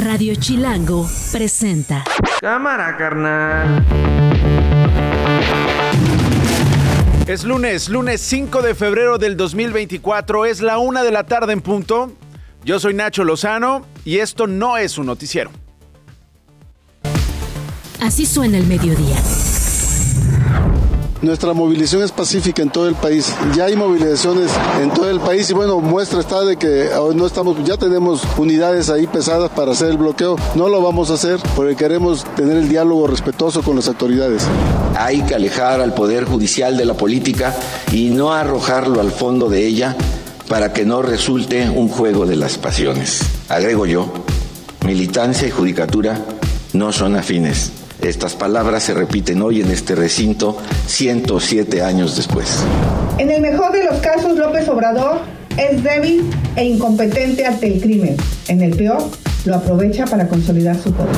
Radio Chilango presenta. Cámara, carnal. Es lunes, lunes 5 de febrero del 2024, es la una de la tarde en punto. Yo soy Nacho Lozano y esto no es un noticiero. Así suena el mediodía. Nuestra movilización es pacífica en todo el país. Ya hay movilizaciones en todo el país y bueno, muestra está de que no estamos, ya tenemos unidades ahí pesadas para hacer el bloqueo. No lo vamos a hacer porque queremos tener el diálogo respetuoso con las autoridades. Hay que alejar al Poder Judicial de la política y no arrojarlo al fondo de ella para que no resulte un juego de las pasiones. Agrego yo, militancia y judicatura no son afines. Estas palabras se repiten hoy en este recinto 107 años después. En el mejor de los casos, López Obrador es débil e incompetente ante el crimen. En el peor, lo aprovecha para consolidar su poder.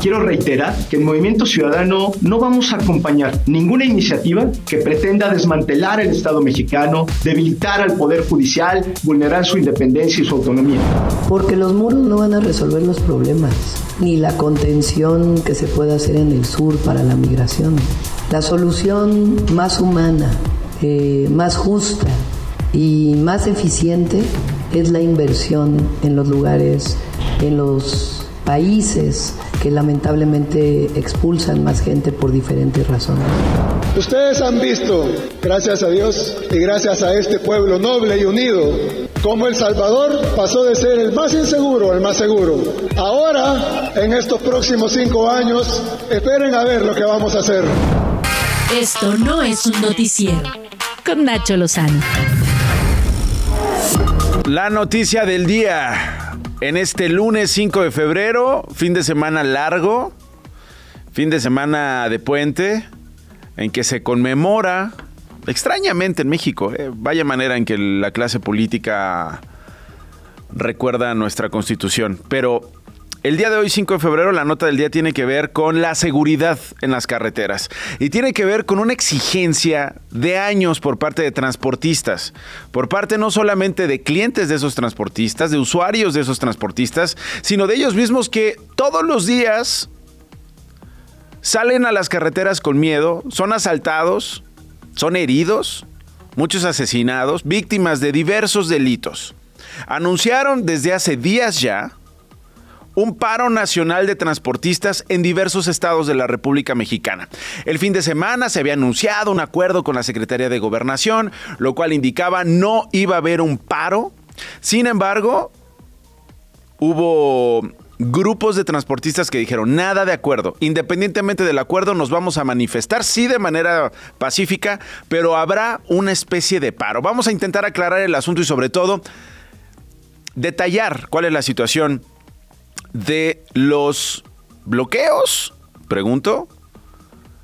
Quiero reiterar que el Movimiento Ciudadano no vamos a acompañar ninguna iniciativa que pretenda desmantelar el Estado mexicano, debilitar al Poder Judicial, vulnerar su independencia y su autonomía. Porque los muros no van a resolver los problemas, ni la contención que se pueda hacer en el sur para la migración. La solución más humana, eh, más justa y más eficiente es la inversión en los lugares, en los países que lamentablemente expulsan más gente por diferentes razones. Ustedes han visto, gracias a Dios y gracias a este pueblo noble y unido, cómo El Salvador pasó de ser el más inseguro al más seguro. Ahora, en estos próximos cinco años, esperen a ver lo que vamos a hacer. Esto no es un noticiero. Con Nacho Lozano. La noticia del día. En este lunes 5 de febrero, fin de semana largo, fin de semana de puente, en que se conmemora, extrañamente en México, eh, vaya manera en que la clase política recuerda nuestra constitución, pero el día de hoy, 5 de febrero, la nota del día tiene que ver con la seguridad en las carreteras y tiene que ver con una exigencia de años por parte de transportistas, por parte no solamente de clientes de esos transportistas, de usuarios de esos transportistas, sino de ellos mismos que todos los días salen a las carreteras con miedo, son asaltados, son heridos, muchos asesinados, víctimas de diversos delitos. Anunciaron desde hace días ya un paro nacional de transportistas en diversos estados de la República Mexicana. El fin de semana se había anunciado un acuerdo con la Secretaría de Gobernación, lo cual indicaba no iba a haber un paro. Sin embargo, hubo grupos de transportistas que dijeron nada de acuerdo. Independientemente del acuerdo, nos vamos a manifestar, sí, de manera pacífica, pero habrá una especie de paro. Vamos a intentar aclarar el asunto y sobre todo detallar cuál es la situación de los bloqueos, pregunto,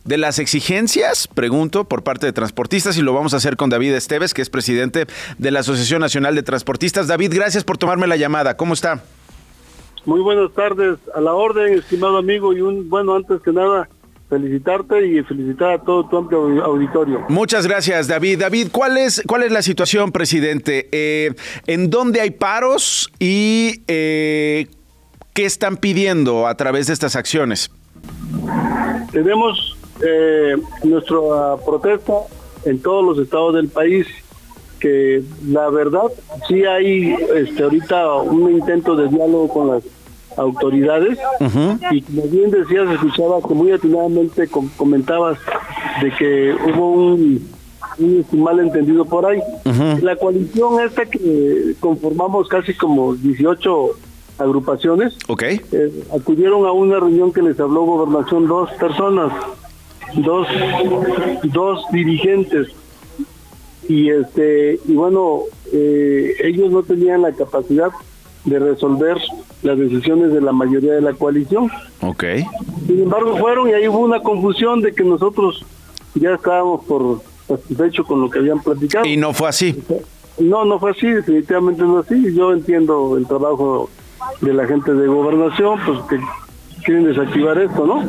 de las exigencias, pregunto, por parte de transportistas y lo vamos a hacer con David Esteves, que es presidente de la Asociación Nacional de Transportistas. David, gracias por tomarme la llamada. ¿Cómo está? Muy buenas tardes. A la orden, estimado amigo, y un, bueno, antes que nada, felicitarte y felicitar a todo tu amplio auditorio. Muchas gracias, David. David, ¿cuál es, cuál es la situación, presidente? Eh, ¿En dónde hay paros y eh, ¿Qué están pidiendo a través de estas acciones? Tenemos eh, nuestra protesta en todos los estados del país, que la verdad sí hay este, ahorita un intento de diálogo con las autoridades y como bien decías, escuchaba que muy atinadamente comentabas de que hubo un, un malentendido por ahí. La coalición esta que conformamos casi como 18 agrupaciones. Ok. Eh, acudieron a una reunión que les habló Gobernación dos personas, dos, dos dirigentes. Y este y bueno, eh, ellos no tenían la capacidad de resolver las decisiones de la mayoría de la coalición. Ok. Sin embargo, fueron y ahí hubo una confusión de que nosotros ya estábamos por satisfecho con lo que habían platicado. Y no fue así. No, no fue así, definitivamente no así. Yo entiendo el trabajo de la gente de gobernación, pues que quieren desactivar esto, ¿no?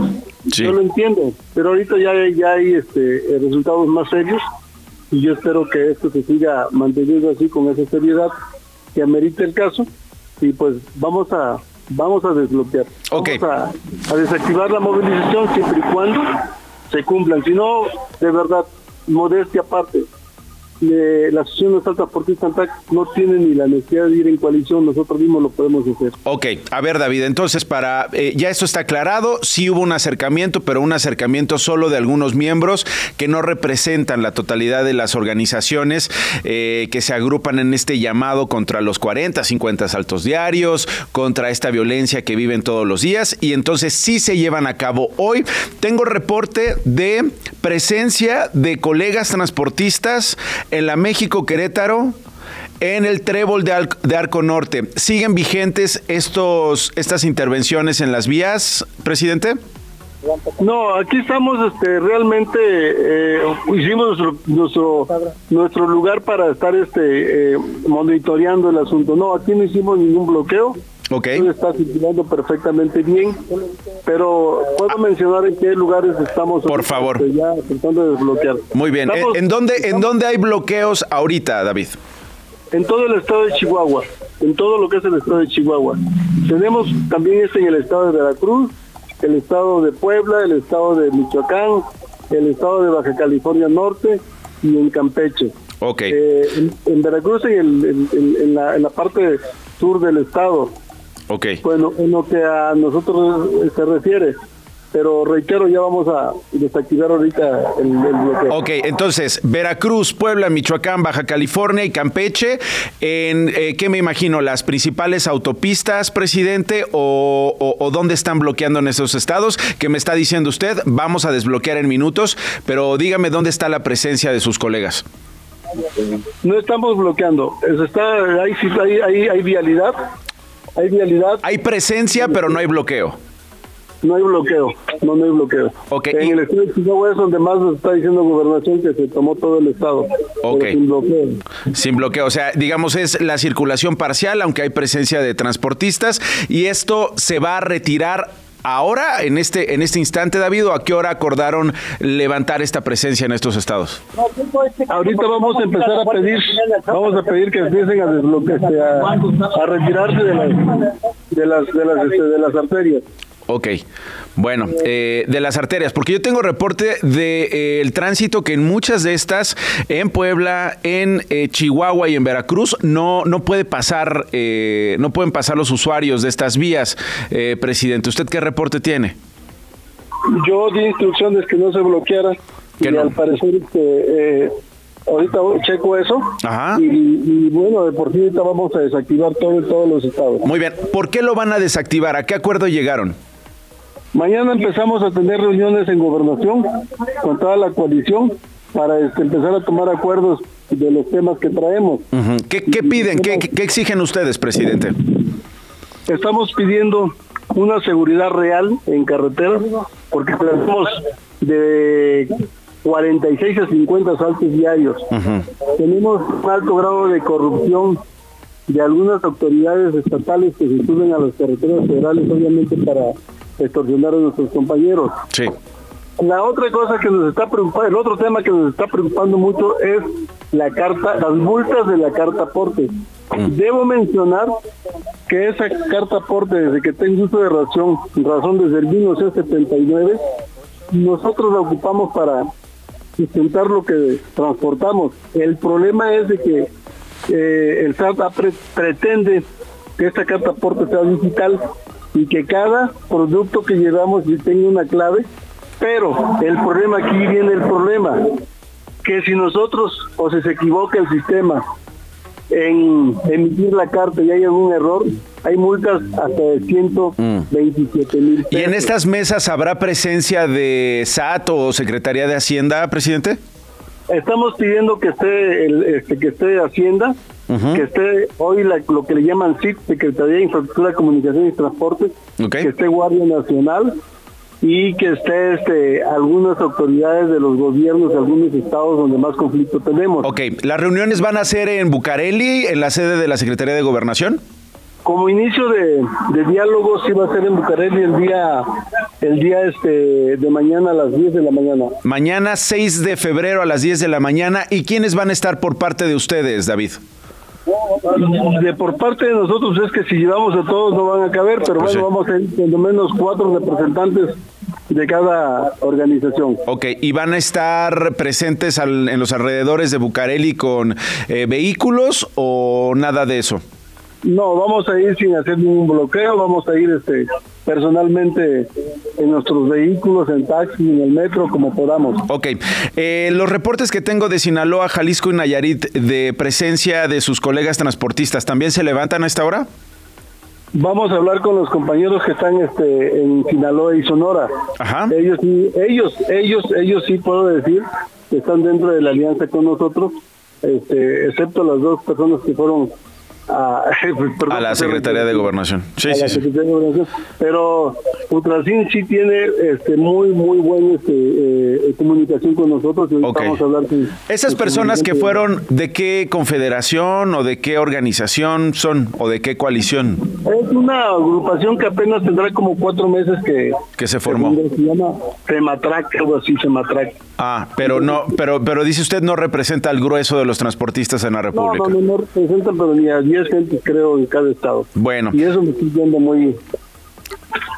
Yo lo entiendo, pero ahorita ya, ya hay este, eh, resultados más serios y yo espero que esto se siga manteniendo así con esa seriedad que amerite el caso y pues vamos a, vamos a desbloquear. Okay. Vamos a, a desactivar la movilización siempre y cuando se cumplan. Si no, de verdad, modestia aparte, eh, la Asociación de Transportistas no tiene ni la necesidad de ir en coalición, nosotros mismos lo podemos hacer. Ok, a ver David, entonces para, eh, ya esto está aclarado, sí hubo un acercamiento, pero un acercamiento solo de algunos miembros que no representan la totalidad de las organizaciones eh, que se agrupan en este llamado contra los 40, 50 asaltos diarios, contra esta violencia que viven todos los días, y entonces sí se llevan a cabo hoy. Tengo reporte de presencia de colegas transportistas en la México Querétaro, en el trébol de, de, Arco Norte. ¿Siguen vigentes estos, estas intervenciones en las vías, presidente? No, aquí estamos este, realmente, eh, hicimos nuestro, nuestro, nuestro lugar para estar este, eh, monitoreando el asunto. No, aquí no hicimos ningún bloqueo. Okay. Está circulando perfectamente bien, pero puedo mencionar en qué lugares estamos Por favor. ya tratando de desbloquear. Muy bien. Estamos, ¿En dónde en dónde hay bloqueos ahorita, David? En todo el estado de Chihuahua, en todo lo que es el estado de Chihuahua. Tenemos también este en el estado de Veracruz, el estado de Puebla, el estado de Michoacán, el estado de Baja California Norte y en Campeche. Ok. Eh, en, en, Veracruz y en, en, en, la, en la parte sur del estado. Ok. Bueno, en lo que a nosotros se refiere, pero reitero, ya vamos a desactivar ahorita el, el bloqueo. Ok, entonces, Veracruz, Puebla, Michoacán, Baja California y Campeche, ¿en eh, qué me imagino? ¿Las principales autopistas, presidente? O, o, o, dónde están bloqueando en esos estados? Que me está diciendo usted, vamos a desbloquear en minutos, pero dígame dónde está la presencia de sus colegas. No estamos bloqueando, está, hay, hay, hay, hay vialidad, hay vialidad. Hay presencia, pero no hay bloqueo. No hay bloqueo, no, no hay bloqueo. Okay. En el estado de Chihuahua es donde más está diciendo gobernación que se tomó todo el estado. Okay. Sin bloqueo. Sin bloqueo, o sea, digamos es la circulación parcial, aunque hay presencia de transportistas, y esto se va a retirar ahora, en este, en este instante, David, o a qué hora acordaron levantar esta presencia en estos estados? Ahorita vamos a empezar a pedir, vamos a pedir que empiecen a desbloquearse, a, a retirarse de las, de las, de las, este, de las arterias. Ok, bueno, eh, de las arterias, porque yo tengo reporte del de, eh, tránsito que en muchas de estas, en Puebla, en eh, Chihuahua y en Veracruz, no, no puede pasar, eh, no pueden pasar los usuarios de estas vías, eh, presidente. ¿Usted qué reporte tiene? Yo di instrucciones que no se bloqueara ¿Que y no? al parecer este, eh, ahorita checo eso Ajá. y, y, bueno, de por sí ahorita vamos a desactivar todo en todos los estados. Muy bien, ¿por qué lo van a desactivar? ¿A qué acuerdo llegaron? Mañana empezamos a tener reuniones en gobernación con toda la coalición para este, empezar a tomar acuerdos de los temas que traemos. Uh -huh. ¿Qué, qué piden? ¿Qué, ¿Qué, exigen ustedes, presidente? Estamos pidiendo una seguridad real en carreteras porque tenemos de 46 a 50 asaltos diarios. Uh -huh. Tenemos un alto grado de corrupción de algunas autoridades estatales que se suben a las carreteras federales, obviamente para extorsionar a nuestros compañeros. Sí. La otra cosa que nos está preocupando, el otro tema que nos está preocupando mucho es la carta, las multas de la carta aporte. Mm. Debo mencionar que esa carta aporte, desde que tengo uso de razón, razón desde el 1979, nosotros la ocupamos para sustentar lo que transportamos. El problema es de que eh, el SAT pre pretende que esta carta aporte sea digital y que cada producto que llevamos tenga una clave, pero el problema aquí viene el problema, que si nosotros o si se equivoca el sistema en emitir la carta y hay algún error, hay multas hasta de 127 mil. ¿Y en estas mesas habrá presencia de SAT o Secretaría de Hacienda, presidente? Estamos pidiendo que esté el, este, que esté Hacienda, uh -huh. que esté hoy la, lo que le llaman SIT, Secretaría de Infraestructura, Comunicaciones y Transportes, okay. que esté Guardia Nacional y que esté este, algunas autoridades de los gobiernos de algunos estados donde más conflicto tenemos. Ok, ¿las reuniones van a ser en Bucareli, en la sede de la Secretaría de Gobernación? Como inicio de, de diálogo sí va a ser en Bucareli el día el día este de mañana a las 10 de la mañana. Mañana 6 de febrero a las 10 de la mañana. ¿Y quiénes van a estar por parte de ustedes, David? De por parte de nosotros es que si llevamos a todos no van a caber, pero Pues bueno, sí. vamos a ir lo menos cuatro representantes de cada organización. Ok, ¿y van a estar presentes al- en los alrededores de Bucareli con eh, vehículos o nada de eso? No, vamos a ir sin hacer ningún bloqueo, vamos a ir este personalmente en nuestros vehículos, en taxi, en el metro, como podamos. Ok, eh, los reportes que tengo de Sinaloa, Jalisco y Nayarit de presencia de sus colegas transportistas, ¿también se levantan a esta hora? Vamos a hablar con los compañeros que están este, en Sinaloa y Sonora. Ajá. Ellos sí, ellos, ellos, ellos sí puedo decir que están dentro de la alianza con nosotros, este, excepto las dos personas que fueron a, perdón, A la Secretaría de Gobernación. Sí, a sí, la sí. Secretaría de Gobernación. Pero Ultrasin sí tiene este, muy, muy buena este, eh, comunicación con nosotros y ahorita Ok. vamos a hablar con Esas con personas que fueron, ¿de qué confederación o de qué organización son o de qué coalición Es una agrupación que apenas tendrá como cuatro meses que, que se formó? se llama Sematrac, algo así, Sematrac. Ah, pero no, pero, pero dice usted no representa al grueso de los transportistas en la No, República. no, no, no representan, pero ni a 10 gente creo en cada estado. Bueno. Y eso me estoy viendo muy,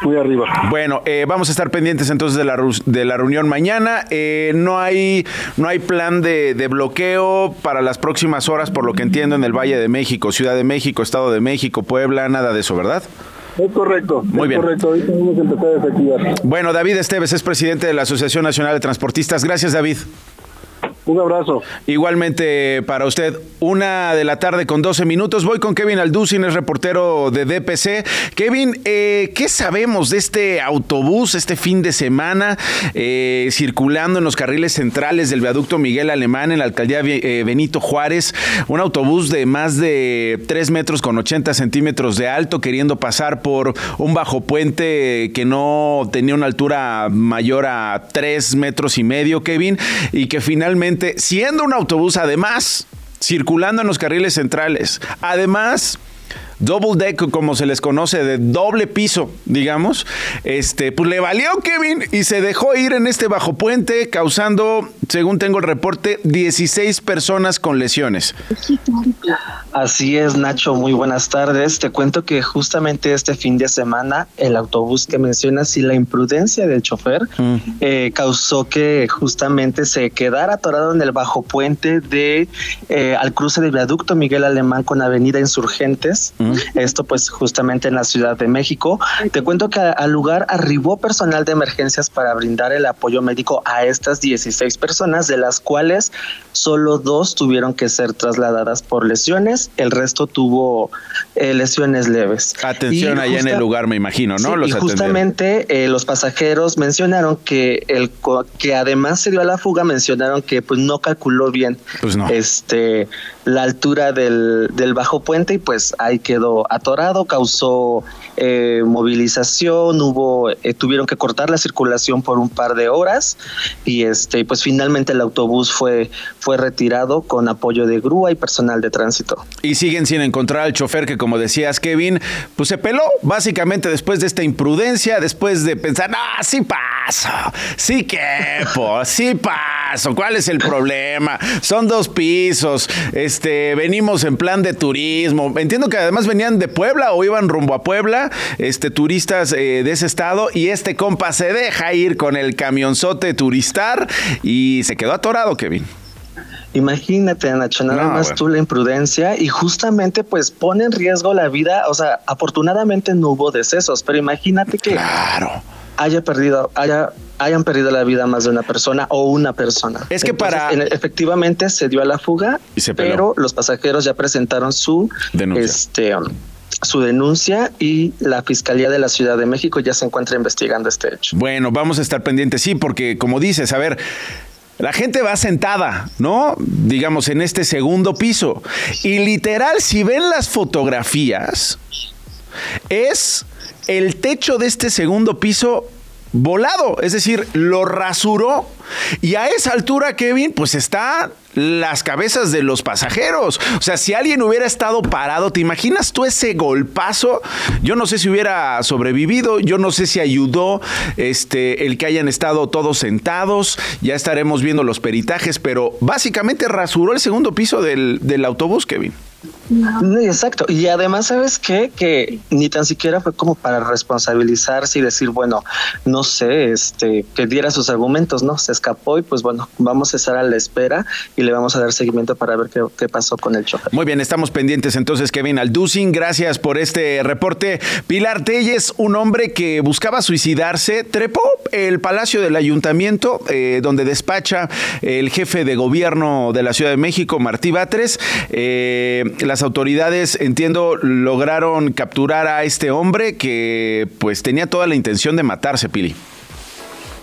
muy arriba. Bueno, eh, vamos a estar pendientes entonces de la, de la reunión mañana. Eh, no hay no hay plan de, de bloqueo para las próximas horas, por lo que entiendo, en el Valle de México, Ciudad de México, Estado de México, Puebla, nada de eso, ¿verdad? Es correcto. Muy es bien. correcto. Ahorita vamos a empezar a desactivar. Bueno, David Esteves es presidente de la Asociación Nacional de Transportistas. Gracias, David. Un abrazo. Igualmente para usted, una de la tarde con 12 minutos. Voy con Kevin Alducin, es reportero de DPC. Kevin, eh, ¿qué sabemos de este autobús este fin de semana eh, circulando en los carriles centrales del viaducto Miguel Alemán en la alcaldía eh, Benito Juárez? Un autobús de más de 3 metros con 80 centímetros de alto, queriendo pasar por un bajo puente que no tenía una altura mayor a 3 metros y medio, Kevin, y que finalmente, siendo un autobús además, circulando en los carriles centrales, además double deck, como se les conoce, de doble piso, digamos, este, pues le valió Kevin y se dejó ir en este bajo puente, causando, según tengo el reporte, 16 personas con lesiones. Así es, Nacho, muy buenas tardes. Te cuento que justamente este fin de semana el autobús que mencionas y la imprudencia del chofer eh, causó que justamente se quedara atorado en el bajo puente de eh, al cruce del viaducto Miguel Alemán con Avenida Insurgentes. Esto pues justamente en la Ciudad de México. Te cuento que al lugar arribó personal de emergencias para brindar el apoyo médico a estas 16 personas, de las cuales solo dos tuvieron que ser trasladadas por lesiones, el resto tuvo eh, lesiones leves. Atención Y allá en el lugar, me imagino, ¿no? Sí, Los y justamente eh, los pasajeros mencionaron que el que además se dio a la fuga mencionaron que pues no calculó bien Pues no. este la altura del, del bajo puente y pues ahí quedó atorado causó eh, movilización hubo eh, tuvieron que cortar la circulación por un par de horas y este pues finalmente el autobús fue fue retirado con apoyo de grúa y personal de tránsito Y siguen sin encontrar al chofer que, como decías, Kevin, pues se peló básicamente después de esta imprudencia, después de pensar, ah, sí paso, sí quepo, sí paso, ¿cuál es el problema? Son dos pisos, este, venimos en plan de turismo. Entiendo que además venían de Puebla o iban rumbo a Puebla, este, turistas eh, de ese estado, y este compa se deja ir con el camionzote turistar y se quedó atorado, Kevin. Imagínate, Nacho, nada No, más bueno. tú la imprudencia y justamente pues pone en riesgo la vida, o sea, afortunadamente no hubo decesos, pero imagínate que Claro. haya perdido, haya, hayan perdido la vida más de una persona o una persona. Es que para- en- efectivamente se dio a la fuga, Y se pero los pasajeros ya presentaron su Denuncia. este um, su denuncia y la Fiscalía de la Ciudad de México ya se encuentra investigando este hecho. Bueno, vamos a estar pendientes, sí, porque como dices, a ver, la gente va sentada, ¿no? Digamos, en este segundo piso. Y literal, si ven las fotografías, es el techo de este segundo piso volado, es decir, lo rasuró. Y a esa altura, Kevin, pues está las cabezas de los pasajeros. O sea, si alguien hubiera estado parado, ¿te imaginas tú ese golpazo? Yo no sé si hubiera sobrevivido, yo no sé si ayudó este el que hayan estado todos sentados, ya estaremos viendo los peritajes, pero básicamente rasuró el segundo piso del, del autobús, Kevin. Exacto. Y además, ¿sabes qué? Que ni tan siquiera fue como para responsabilizarse y decir, bueno, no sé, este, que diera sus argumentos, ¿no? Se escapó y pues bueno, vamos a estar a la espera y le vamos a dar seguimiento para ver qué, qué pasó con el chofer. Muy bien, estamos pendientes entonces, Kevin Alducin. Gracias por este reporte. Pilar Telles, un hombre que buscaba suicidarse, trepó el palacio del ayuntamiento, eh, donde despacha el jefe de gobierno de la Ciudad de México, Martí Batres. Eh, las autoridades, entiendo, lograron capturar a este hombre que pues tenía toda la intención de matarse, Pili.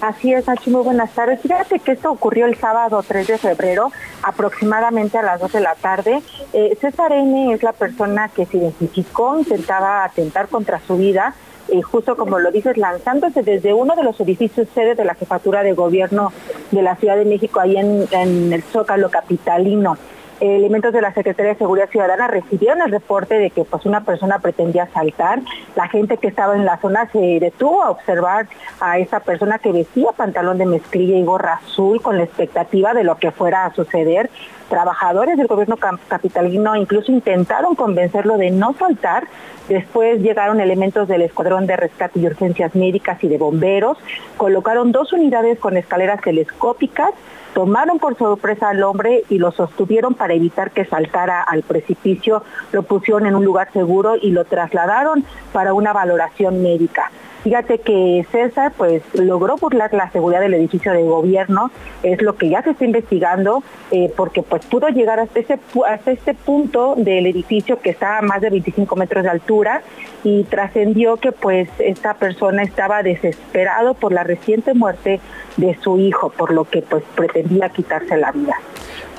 Así es, Nachi, muy buenas tardes. Fíjate que esto ocurrió el sábado 3 de febrero, aproximadamente a las 2 de la tarde. Eh, César N. es la persona que se identificó, intentaba atentar contra su vida, eh, justo como lo dices, lanzándose desde uno de los edificios sede de la jefatura de gobierno de la Ciudad de México, ahí en el Zócalo Capitalino elementos de la Secretaría de Seguridad Ciudadana recibieron el reporte de que pues una persona pretendía asaltar. La gente que estaba en la zona se detuvo a observar a esa persona que vestía pantalón de mezclilla y gorra azul con la expectativa de lo que fuera a suceder. Trabajadores del gobierno capitalino incluso intentaron convencerlo de no saltar. Después llegaron elementos del Escuadrón de Rescate y Urgencias Médicas y de Bomberos, colocaron dos unidades con escaleras telescópicas, tomaron por sorpresa al hombre y lo sostuvieron para evitar que saltara al precipicio, lo pusieron en un lugar seguro y lo trasladaron para una valoración médica. Fíjate que César pues logró burlar la seguridad del edificio de gobierno, es lo que ya se está investigando, eh, porque pues pudo llegar hasta, este punto del edificio que está a más de 25 metros de altura y trascendió que pues esta persona estaba desesperado por la reciente muerte de su hijo, por lo que pues pretendía quitarse la vida.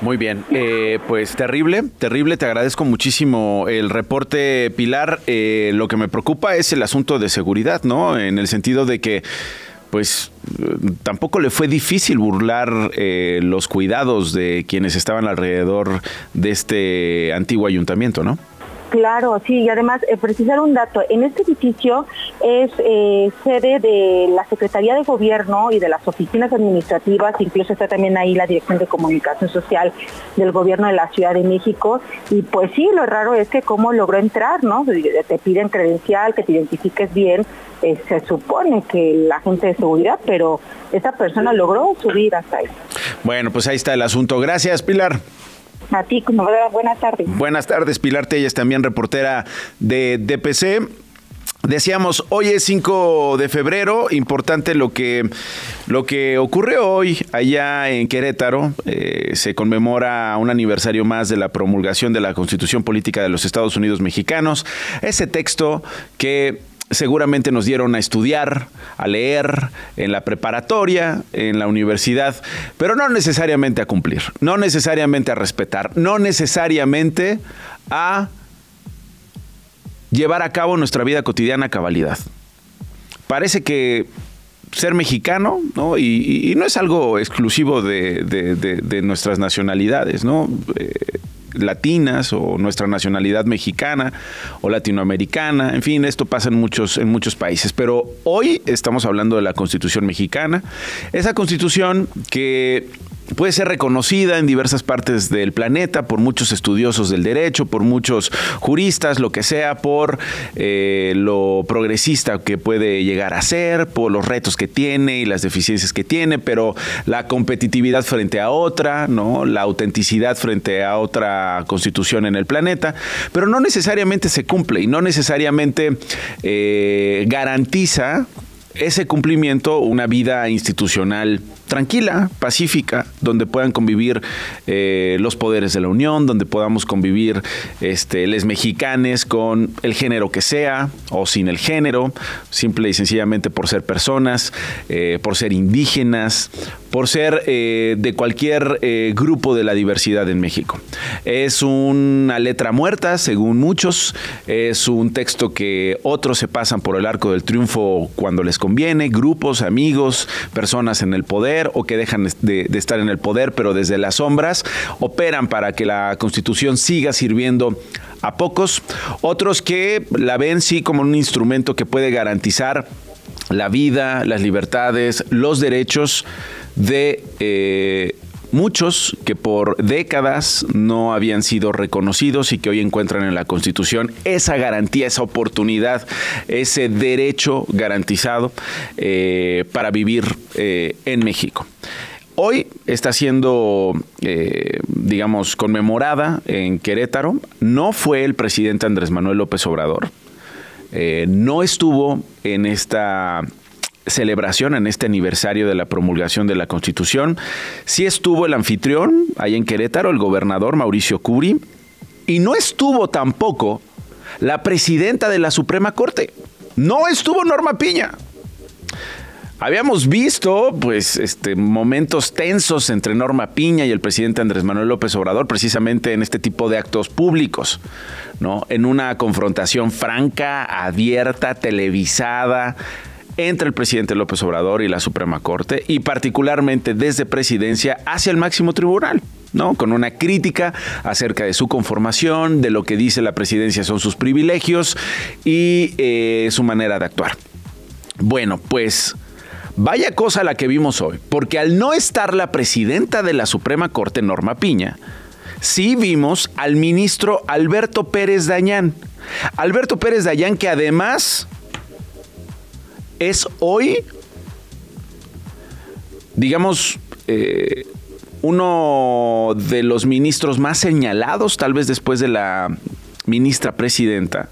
Muy bien, eh, pues terrible, terrible, te agradezco muchísimo el reporte, Pilar. Eh, lo que me preocupa es el asunto de seguridad, ¿no? En el sentido de que pues tampoco le fue difícil burlar eh, los cuidados de quienes estaban alrededor de este antiguo ayuntamiento, ¿no? Claro, sí, y además eh, precisar un dato, en este edificio es eh, sede de la Secretaría de Gobierno y de las oficinas administrativas, incluso está también ahí la Dirección de Comunicación Social del Gobierno de la Ciudad de México, y pues sí, lo raro es que cómo logró entrar, ¿no? Te piden credencial, que te identifiques bien, eh, se supone que la gente de seguridad, pero esta persona logró subir hasta ahí. Bueno, pues ahí está el asunto. Gracias, Pilar. A ti, buenas tardes. Buenas tardes, Pilar Telles, también reportera de DPC. Decíamos, hoy es 5 de febrero, importante lo que, lo que ocurrió hoy allá en Querétaro. Eh, se conmemora un aniversario más de la promulgación de la Constitución Política de los Estados Unidos Mexicanos. Ese texto que seguramente nos dieron a estudiar, a leer en la preparatoria, en la universidad, pero no necesariamente a cumplir, no necesariamente a respetar, no necesariamente a llevar a cabo nuestra vida cotidiana a cabalidad. Parece que ser mexicano, ¿no? Y, no es algo exclusivo de, nuestras nacionalidades, ¿no? Eh, latinas o nuestra nacionalidad mexicana o latinoamericana, en fin, esto pasa en muchos, en muchos países, pero hoy estamos hablando de la Constitución mexicana, esa Constitución que puede ser reconocida en diversas partes del planeta por muchos estudiosos del derecho, por muchos juristas, lo que sea, por eh, lo progresista que puede llegar a ser, por los retos que tiene y las deficiencias que tiene, pero la competitividad frente a otra, ¿no? la autenticidad frente a otra constitución en el planeta, pero no necesariamente se cumple y no necesariamente eh, garantiza ese cumplimiento una vida institucional tranquila, pacífica, donde puedan convivir eh, los poderes de la Unión, donde podamos convivir este, les mexicanes con el género que sea o sin el género, simple y sencillamente por ser personas, eh, por ser indígenas, por ser eh, de cualquier grupo de la diversidad en México. Es una letra muerta, según muchos, es un texto que otros se pasan por el arco del triunfo cuando les conviene, grupos, amigos, personas en el poder, o que dejan de, estar en el poder, pero desde las sombras operan para que la constitución siga sirviendo a pocos, otros que la ven sí como un instrumento que puede garantizar la vida, las libertades, los derechos de eh, muchos que por décadas no habían sido reconocidos y que hoy encuentran en la Constitución esa garantía, esa oportunidad, ese derecho garantizado eh, para vivir eh, en México. Hoy está siendo, eh, digamos, conmemorada en Querétaro. No fue el presidente Andrés Manuel López Obrador. no estuvo en esta celebración, en este aniversario de la promulgación de la Constitución. Sí estuvo el anfitrión, ahí en Querétaro, el gobernador Mauricio Curi, y no estuvo tampoco la presidenta de la Suprema Corte. No estuvo Norma Piña. Habíamos visto, pues, este, momentos tensos entre Norma Piña y el presidente Andrés Manuel López Obrador, precisamente en este tipo de actos públicos, ¿no? En una confrontación franca, abierta, televisada, entre el presidente López Obrador y la Suprema Corte y particularmente desde presidencia hacia el máximo tribunal. ¿no? Con una crítica acerca de su conformación, de lo que dice la presidencia son sus privilegios y eh, su manera de actuar. Bueno, pues vaya cosa la que vimos hoy, porque al no estar la presidenta de la Suprema Corte, Norma Piña, sí vimos al ministro Alberto Pérez Dañán. Alberto Pérez Dañán que además es hoy, digamos, eh, uno de los ministros más señalados, tal vez después de la ministra presidenta,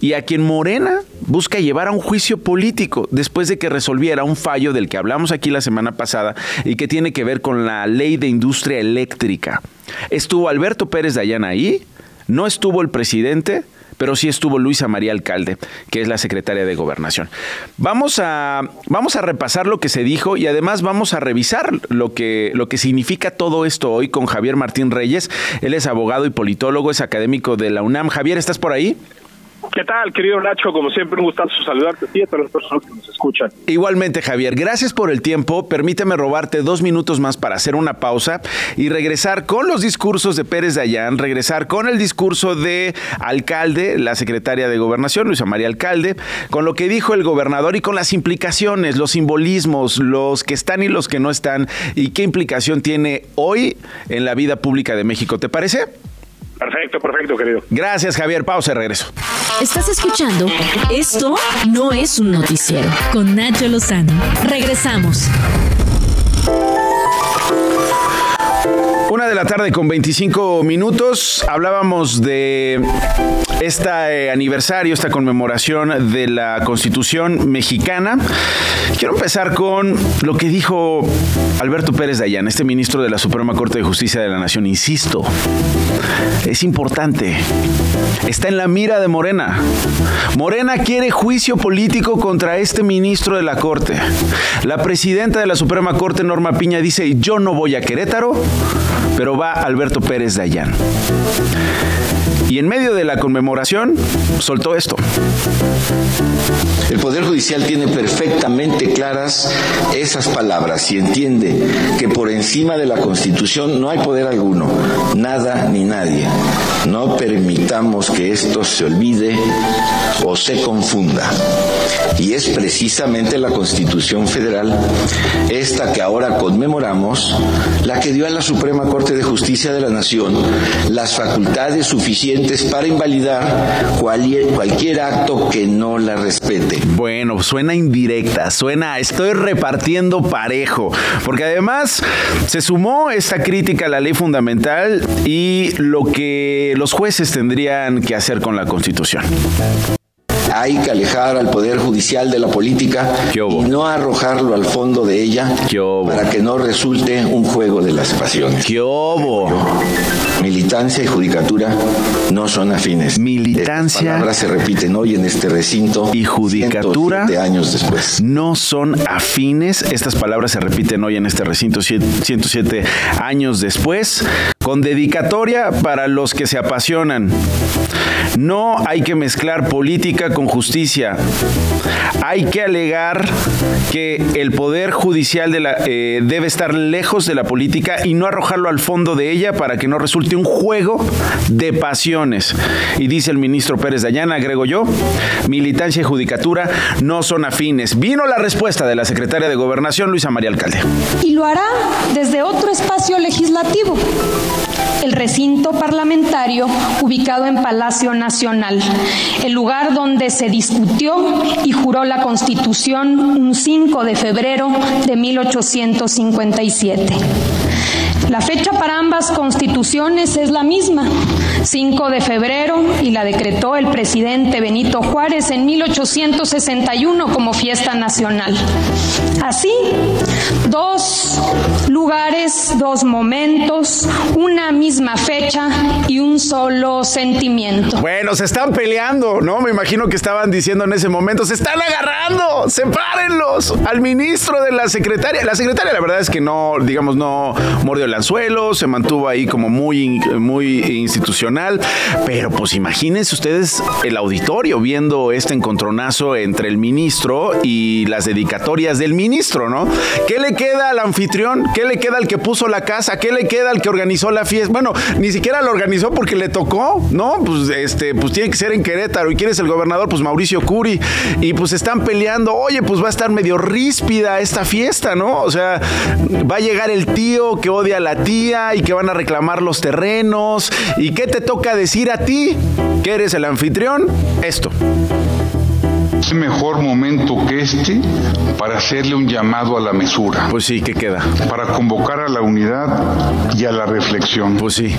y a quien Morena busca llevar a un juicio político después de que resolviera un fallo del que hablamos aquí la semana pasada y que tiene que ver con la ley de industria eléctrica. Estuvo Alberto Pérez Dayan ahí, no estuvo el presidente, pero sí estuvo Luisa María Alcalde, que es la secretaria de Gobernación. Vamos a, vamos a repasar lo que se dijo y además vamos a revisar lo que, lo que significa todo esto hoy con Javier Martín Reyes. Él es abogado y politólogo, es académico de la UNAM. Javier, ¿estás por ahí? ¿Qué tal, querido Nacho? Como siempre, un gustazo saludarte a ti y a todas las personas que nos escuchan. Igualmente, Javier, gracias por el tiempo. Permíteme robarte dos minutos más para hacer una pausa y regresar con los discursos de Pérez Dayán, regresar con el discurso de Alcalde, la secretaria de Gobernación, Luisa María Alcalde, con lo que dijo el gobernador y con las implicaciones, los simbolismos, los que están y los que no están, y qué implicación tiene hoy en la vida pública de México. ¿Te parece? Perfecto, perfecto, querido. Gracias, Javier. Pausa y regreso. Estás escuchando Esto no es un noticiero con Nacho Lozano. Regresamos. Una de la tarde con 25 minutos. Hablábamos de este aniversario, esta conmemoración de la Constitución mexicana. Quiero empezar con lo que dijo Alberto Pérez Dayan, este ministro de la Suprema Corte de Justicia de la Nación. Insisto, es importante. Está en la mira de Morena. Morena quiere juicio político contra este ministro de la Corte. La presidenta de la Suprema Corte, Norma Piña, dice, yo no voy a Querétaro pero va Alberto Pérez Dayán. Y en medio de la conmemoración soltó esto. El Poder Judicial tiene perfectamente claras esas palabras y entiende que por encima de la Constitución no hay poder alguno, nada ni nadie. No permitamos que esto se olvide o se confunda. Y es precisamente la Constitución Federal, esta que ahora conmemoramos, la que dio a la Suprema Corte de Justicia de la Nación las facultades suficientes para invalidar cualquier, acto que no la respete. Bueno, suena indirecta, suena estoy repartiendo parejo, porque además se sumó esta crítica a la ley fundamental y lo que los jueces tendrían que hacer con la Constitución. Hay que alejar al Poder Judicial de la política y no arrojarlo al fondo de ella para que no resulte un juego de las pasiones. ¿Qué Militancia y judicatura no son afines. Militancia. Las palabras se repiten hoy en este recinto. Y judicatura. años después. No son afines. Estas palabras se repiten hoy en este recinto 107 años después con dedicatoria para los que se apasionan. No hay que mezclar política con justicia. Hay que alegar que el poder judicial eh, debe estar lejos de la política y no arrojarlo al fondo de ella para que no resulte un juego de pasiones. Y dice el ministro Pérez Dayana, agrego yo, militancia y judicatura no son afines. Vino la respuesta de la secretaria de Gobernación, Luisa María Alcalde. Y lo hará desde otro espacio legislativo, el recinto parlamentario ubicado en Palacio Nacional, el lugar donde se discutió y juró la Constitución un 5 de febrero de 1857. La fecha para ambas constituciones es la misma, 5 de febrero, y la decretó el presidente Benito Juárez en 1861 como fiesta nacional. Así, dos lugares, dos momentos, una misma fecha y un solo sentimiento. Bueno, se están peleando, ¿no? Me imagino que estaban diciendo en ese momento, se están agarrando, sepárenlos al ministro de la secretaria. La secretaria la verdad es que no, digamos, no mordió la suelo, se mantuvo ahí como muy, muy institucional, pero pues imagínense ustedes el auditorio viendo este encontronazo entre el ministro y las dedicatorias del ministro, ¿no? ¿Qué le queda al anfitrión? ¿Qué le queda al que puso la casa? ¿Qué le queda al que organizó la fiesta? Bueno, ni siquiera lo organizó porque le tocó, ¿no? Pues este, pues tiene que ser en Querétaro. ¿Y quién es el gobernador? Pues Mauricio Curi. Y pues están peleando, oye, pues va a estar medio ríspida esta fiesta, ¿no? O sea, va a llegar el tío que odia a la tía y que van a reclamar los terrenos. ¿Y qué te toca decir a ti? Que eres el anfitrión. Esto. Es mejor momento que este para hacerle un llamado a la mesura. Pues sí, ¿qué queda? Para convocar a la unidad y a la reflexión. Pues sí.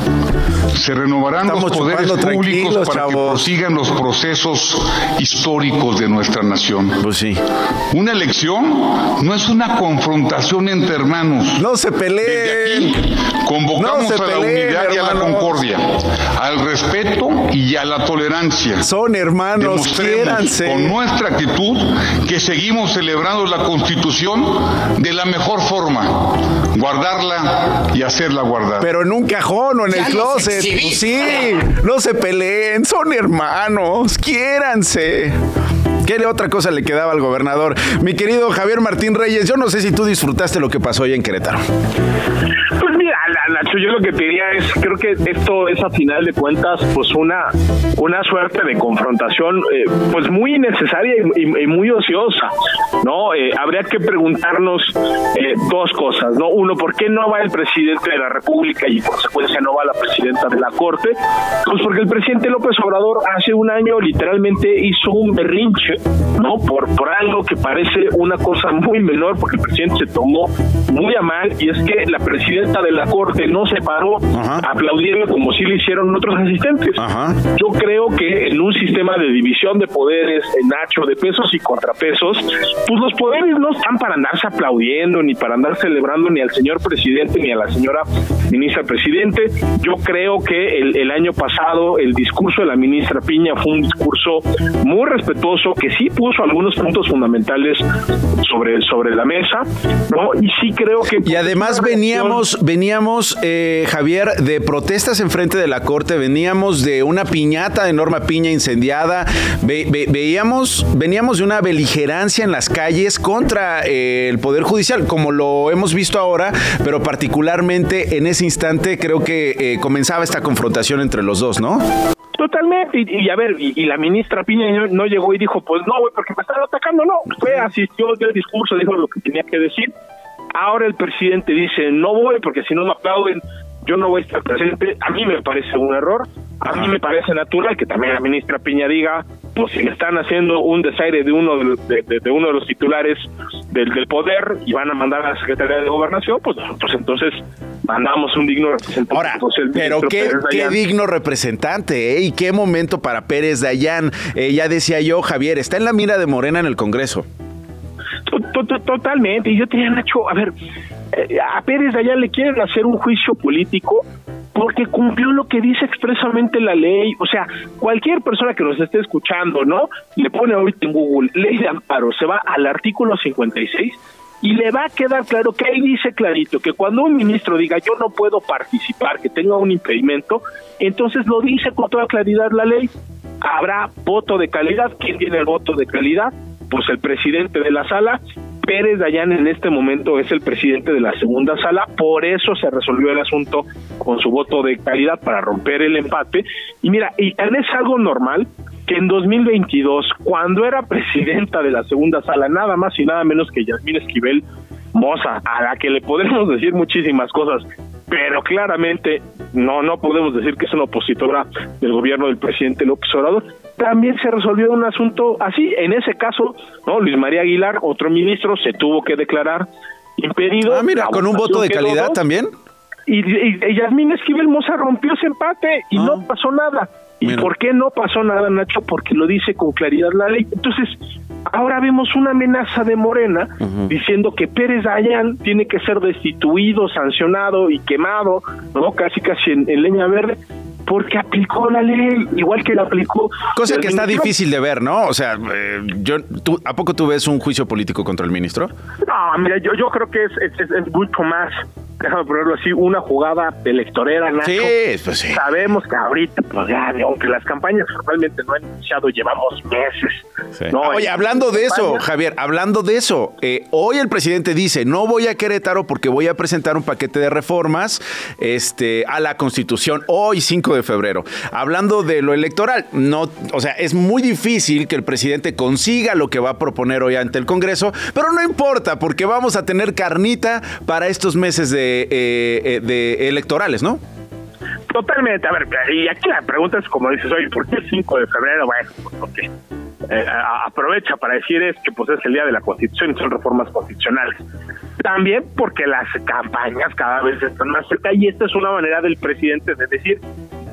Se renovarán los poderes públicos para que prosigan los procesos históricos de nuestra nación. Pues sí. Una elección no es una confrontación entre hermanos. No se peleen. Desde aquí convocamos No se a la peleen, unidad y a la concordia, al respeto y a la tolerancia. Son hermanos, Demostremos quiéranse. con nuestra actitud que seguimos celebrando la Constitución de la mejor forma, guardarla y hacerla guardar. Pero en un cajón o en Ya el los closet. Pues sí, no se peleen, son hermanos, quiéranse. ¿Qué otra cosa le quedaba al gobernador? Mi querido Javier Martín Reyes, yo no sé si tú disfrutaste lo que pasó hoy en Querétaro. Nacho, yo lo que te diría es, creo que esto es a final de cuentas, pues una, una suerte de confrontación, eh, pues muy innecesaria y, y- y muy ociosa, ¿no? Eh, habría que preguntarnos eh, dos cosas, ¿no? Uno, ¿por qué no va el presidente de la República y por consecuencia no va la presidenta de la Corte? Pues porque el presidente López Obrador hace un año literalmente hizo un berrinche, ¿no? Por, por algo que parece una cosa muy menor, porque el presidente se tomó muy a mal, y es que la presidenta de la Corte no se paró aplaudiendo como si lo hicieron otros asistentes. Yo creo que en un sistema de división de poderes, en Nacho, de pesos y contrapesos, pues los poderes no están para andarse aplaudiendo, ni para andar celebrando ni al señor presidente, ni a la señora ministra presidente. Yo creo que el, el año pasado el discurso de la ministra Piña fue un discurso muy respetuoso, que sí puso algunos puntos fundamentales sobre, sobre la mesa, ¿no? Y sí creo que... Y además veníamos, veníamos, eh, Javier, de protestas enfrente de la corte, veníamos de una piñata de Norma Piña incendiada, ve- ve- veíamos, veníamos de una beligerancia en las calles contra eh, el Poder Judicial, como lo hemos visto ahora, pero particularmente en ese instante creo que eh, comenzaba esta confrontación entre los dos, ¿no? Totalmente, y, y a ver, y, y la ministra Piña no, no llegó y dijo, pues no, güey, porque me están atacando, no, fue, asistió, dio el discurso, dijo lo que tenía que decir. Ahora el presidente dice, no voy porque si no me aplauden, yo no voy a estar presente. A mí me parece un error, a mí me parece natural que también la ministra Piña diga, pues si le están haciendo un desaire de uno de, de- de- de uno de los titulares del, del poder y van a mandar a la Secretaría de Gobernación, pues nosotros entonces mandamos un digno representante. Ahora, Pues pero qué, digno representante, ¿eh? Y qué momento para Pérez Dayán. Eh, ya decía yo, Javier, está en la mira de Morena en el Congreso. To- to- to- Totalmente. Y yo te Nacho, a ver, eh, a Pérez de allá le quieren hacer un juicio político porque cumplió lo que dice expresamente la ley. O sea, cualquier persona que nos esté escuchando, ¿no? Le pone ahorita en Google ley de amparo, se va al artículo 56 y le va a quedar claro que ahí dice clarito que cuando un ministro diga yo no puedo participar, que tenga un impedimento, entonces lo dice con toda claridad la ley. Habrá voto de calidad. ¿Quién tiene el voto de calidad? Pues el presidente de la sala. Pérez Dayan en este momento es el presidente de la segunda sala, por eso se resolvió el asunto con su voto de calidad para romper el empate. Y mira, y es algo normal que en 2022, cuando era presidenta de la segunda sala, nada más y nada menos que Yasmín Esquivel Moza, a la que le podemos decir muchísimas cosas, pero claramente no no podemos decir que es una opositora del gobierno del presidente López Obrador. También se resolvió un asunto así. En ese caso, no Luis María Aguilar, otro ministro, se tuvo que declarar impedido. Ah, mira, con un voto de calidad también. Y, y, Yasmín Esquivel Moza rompió ese empate y no ah. pasó nada. ¿Y por qué no pasó nada, Nacho? Porque lo dice con claridad la ley. Entonces, ahora vemos una amenaza de Morena diciendo que Pérez Dayan tiene que ser destituido, sancionado y quemado, ¿no? Casi, casi en, leña verde porque aplicó la ley, igual que la aplicó. Cosa que está difícil de ver, ¿no? O sea, eh, yo, ¿tú, ¿a poco tú ves un juicio político contra el ministro? No, mira, yo, yo creo que es, es, es mucho más déjame ponerlo así, una jugada electorera, Nacho. Sí, pues sí. Sabemos que ahorita, pues ya, aunque las campañas formalmente no han iniciado, llevamos meses. Oye, hablando de eso, Javier, hablando de eso, eh, hoy el presidente dice, no voy a Querétaro porque voy a presentar un paquete de reformas este, a la Constitución hoy, 5 de febrero. Hablando de lo electoral, no, o sea, es muy difícil que el presidente consiga lo que va a proponer hoy ante el Congreso, pero no importa porque vamos a tener carnita para estos meses de eh, eh, de, electorales, ¿no? Totalmente. A ver, y aquí la pregunta es como dices, oye, ¿por qué el 5 de febrero? Bueno, pues porque eh, aprovecha para decir es que pues es el día de la Constitución y son reformas constitucionales. También porque las campañas cada vez están más cerca y esta es una manera del presidente de decir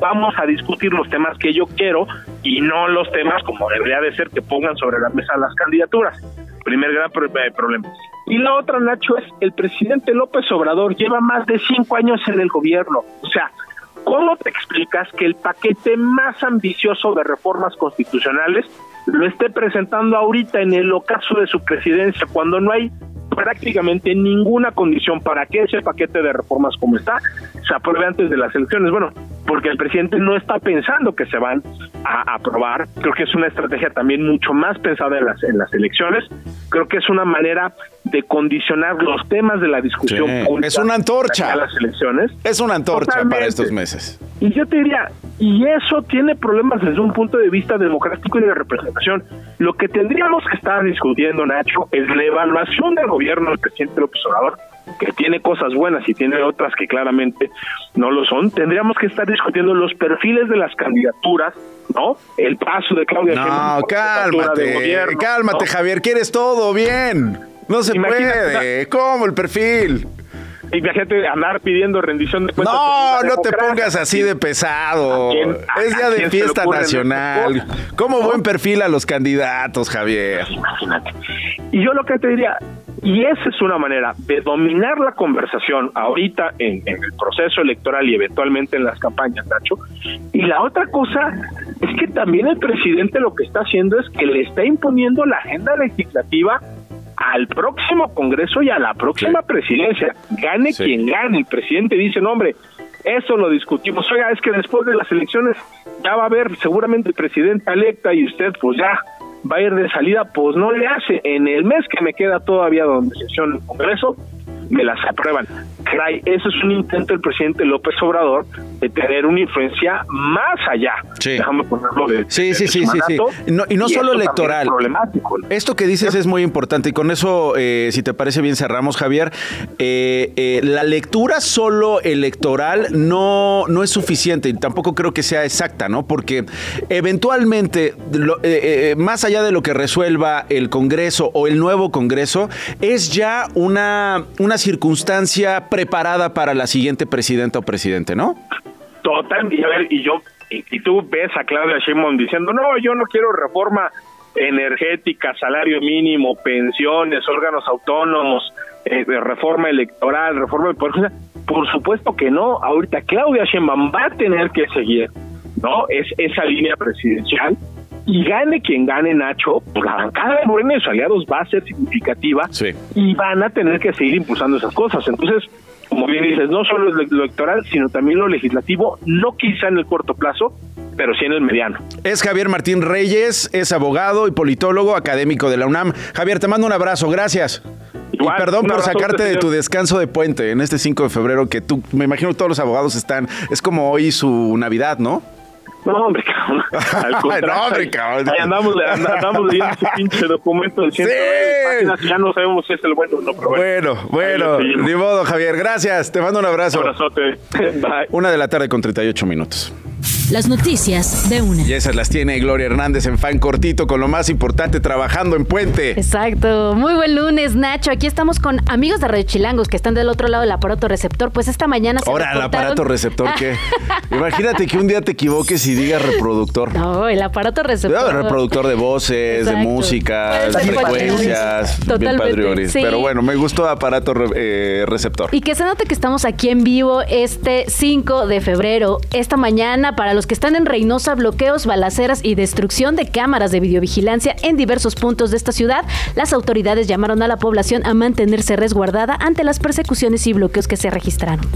vamos a discutir los temas que yo quiero y no los temas como debería de ser que pongan sobre la mesa las candidaturas. Primer gran problema. Y la otra, Nacho, es el presidente López Obrador lleva más de cinco años en el gobierno. O sea, ¿cómo te explicas que el paquete más ambicioso de reformas constitucionales lo esté presentando ahorita en el ocaso de su presidencia, cuando no hay prácticamente ninguna condición para que ese paquete de reformas como está se apruebe antes de las elecciones. Bueno, porque el presidente no está pensando que se van a aprobar. Creo que es una estrategia también mucho más pensada en las, en las elecciones. Creo que es una manera de condicionar los temas de la discusión Es una antorcha. A las elecciones. Es una antorcha para estos meses. Y yo te diría, y eso tiene problemas desde un punto de vista democrático y de representación. Lo que tendríamos que estar discutiendo, Nacho, es la evaluación del gobierno del presidente López Obrador que tiene cosas buenas y tiene otras que claramente no lo son, tendríamos que estar discutiendo los perfiles de las candidaturas, ¿no? El paso de Claudia No, cálmate, cálmate, Javier, quieres todo bien. No se puede. ¿Cómo el perfil? Imagínate andar pidiendo rendición de cuentas. No, no te pongas así de pesado. es día de fiesta nacional. ¿Cómo buen perfil a los candidatos, Javier? Imagínate. Y yo lo que te diría, y esa es una manera de dominar la conversación ahorita en, el proceso electoral y eventualmente en las campañas, Nacho. Y la otra cosa es que también el presidente lo que está haciendo es que le está imponiendo la agenda legislativa al próximo Congreso y a la próxima presidencia. Gane quien gane. El presidente dice, no, hombre, eso lo discutimos. Oiga, es que después de las elecciones ya va a haber seguramente presidenta electa y usted pues ya va a ir de salida, pues no le hace. En el mes que me queda todavía donde sesión el Congreso, me las aprueban. Caray, eso es un intento del presidente López Obrador de tener una influencia más allá. Sí. Déjame ponerlo de, sí, sí, sí, sí, sí, y no solo electoral. Esto que dices es muy importante y con eso, eh, si te parece bien, cerramos, Javier. Eh, eh, la lectura solo electoral no, no es suficiente y tampoco creo que sea exacta, ¿no? Porque eventualmente, más allá de lo que resuelva el Congreso o el nuevo Congreso, es ya una, una circunstancia preparada para la siguiente presidenta o presidente, ¿no? Total, y a ver, y yo, y, tú ves a Claudia Sheinbaum diciendo, no, yo no quiero reforma energética, salario mínimo, pensiones, órganos autónomos, eh, reforma electoral, reforma de poder. Por supuesto que no. Ahorita Claudia Sheinbaum va a tener que seguir, ¿no? Es esa línea presidencial y gane quien gane Nacho, pues la bancada de Morena y sus aliados va a ser significativa y van a tener que seguir impulsando esas cosas. Entonces, como bien dices, no solo lo electoral, sino también lo legislativo, no quizá en el corto plazo, pero sí en el mediano. Es Javier Martín Reyes, es abogado y politólogo académico de la UNAM. Javier, te mando un abrazo, gracias. y perdón por sacarte de tu descanso de puente en este 5 de febrero, que tú, me imagino todos los abogados están, es como hoy su Navidad, ¿no? No, hombre, cabrón. Al no, hombre, cabrón. Ahí andamos, andamos leyendo ese pinche documento de 100 páginas ya no sabemos si es el bueno o no. Pero bueno, bueno, bueno ni modo, Javier. Gracias. Te mando un abrazo. Un abrazote. Bye. Una de la tarde con 38 minutos. Las noticias de una. Y esas las tiene Gloria Hernández en fan cortito con lo más importante trabajando en Puente. Exacto. Muy buen lunes, Nacho. Aquí estamos con amigos de Radio Chilangos que están del otro lado del aparato receptor. Pues esta mañana se Ahora, el aparato receptor, ¿qué? Imagínate que un día te equivoques y digas reproductor. No, el aparato receptor. reproductor de voces, de música, de frecuencias. Totalmente. Pero bueno, me gustó aparato eh, receptor. Y que se note que estamos aquí en vivo este 5 de febrero. Esta mañana para los que están en Reynosa, bloqueos, balaceras y destrucción de cámaras de videovigilancia en diversos puntos de esta ciudad, las autoridades llamaron a la población a mantenerse resguardada ante las persecuciones y bloqueos que se registraron.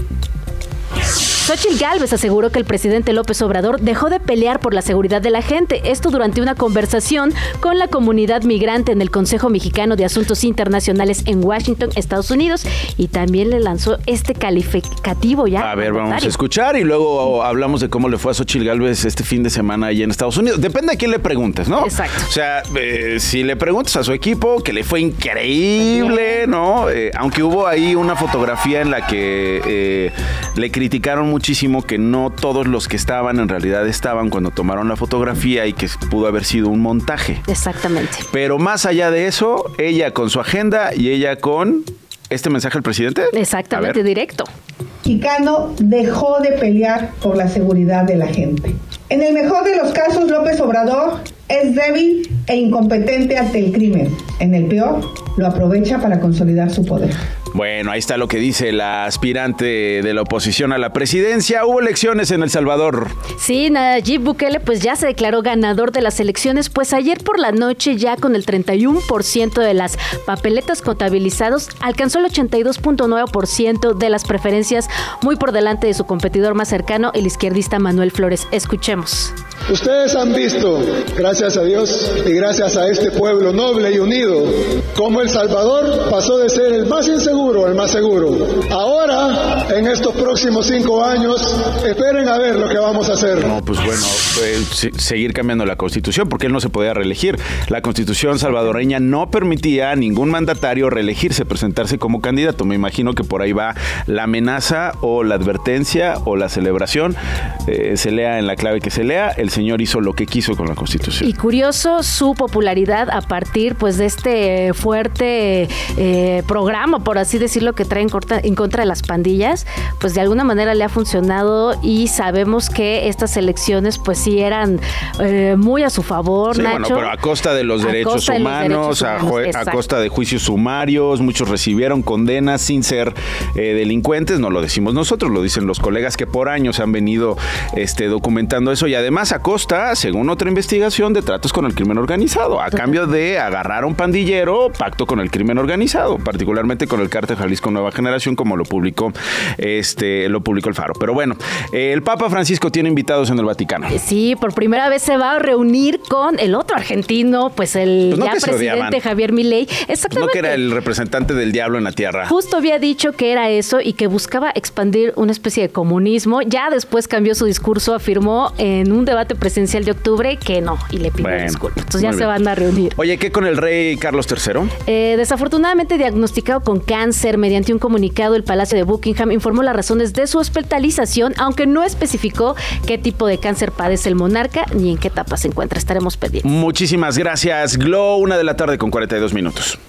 Xochitl Gálvez aseguró que el presidente López Obrador dejó de pelear por la seguridad de la gente, esto durante una conversación con la comunidad migrante en el Consejo Mexicano de Asuntos Internacionales en Washington, Estados Unidos, y también le lanzó este calificativo ya. A ver, vamos a escuchar y luego hablamos de cómo le fue a Xochitl Gálvez este fin de semana allá en Estados Unidos. Depende a quién le preguntes, ¿no? Exacto. O sea, eh, si le preguntas a su equipo, que le fue increíble, ¿no? Eh, aunque hubo ahí una fotografía en la que eh, le criticaron muchísimo que no todos los que estaban en realidad estaban cuando tomaron la fotografía y que pudo haber sido un montaje. Exactamente. Pero más allá de eso, ella con su agenda y ella con este mensaje al presidente. Exactamente, directo. Chicano dejó de pelear por la seguridad de la gente. En el mejor de los casos, López Obrador es débil e incompetente ante el crimen. En el peor, lo aprovecha para consolidar su poder. Bueno, ahí está lo que dice la aspirante de la oposición a la presidencia. Hubo elecciones en El Salvador. Sí, Nayib Bukele pues ya se declaró ganador de las elecciones, pues ayer por la noche ya con el 31% de las papeletas contabilizados alcanzó el 82.9% de las preferencias, muy por delante de su competidor más cercano, el izquierdista Manuel Flores. Escuchemos. Ustedes han visto, gracias a Dios y gracias a este pueblo noble y unido, cómo El Salvador pasó de ser el más inseguro al más seguro. Ahora, en estos próximos cinco años, esperen a ver lo que vamos a hacer. No, pues bueno, seguir cambiando la constitución, porque él no se podía reelegir. La constitución salvadoreña no permitía a ningún mandatario reelegirse, presentarse como candidato. Me imagino que por ahí va la amenaza o la advertencia o la celebración. Eh, se lea en la clave que se lea, el señor hizo lo que quiso con la Constitución. Y curioso su popularidad a partir pues de este fuerte eh, programa, por así decirlo, que trae en, contra de las pandillas, pues de alguna manera le ha funcionado y sabemos que estas elecciones pues sí eran eh, muy a su favor, sí, Nacho. Bueno, pero a costa de los, derechos, humanos, a, costa de juicios sumarios, muchos recibieron condenas sin ser eh, delincuentes, no lo decimos nosotros, lo dicen los colegas que por años han venido este, documentando eso y además a costa, según otra investigación, de tratos con el crimen organizado, a cambio de agarrar a un pandillero, pacto con el crimen organizado, particularmente con el cártel Jalisco Nueva Generación, como lo publicó este, lo publicó el Faro. Pero bueno, el Papa Francisco tiene invitados en el Vaticano. Sí, por primera vez se va a reunir con el otro argentino, pues el pues ya presidente Javier Milei. Exactamente. no que era el representante del diablo en la tierra. Justo había dicho que era eso y que buscaba expandir una especie de comunismo. Ya después cambió su discurso, afirmó en un debate presencial de octubre que no, y le pidió disculpas. Entonces ya se van a reunir. Oye, ¿qué con el rey Carlos III? Eh, desafortunadamente diagnosticado con cáncer, mediante un comunicado, el Palacio de Buckingham informó las razones de su hospitalización, aunque no especificó qué tipo de cáncer padece el monarca ni en qué etapa se encuentra. Estaremos pendientes. Muchísimas gracias, Glow. Una de la tarde con 42 minutos.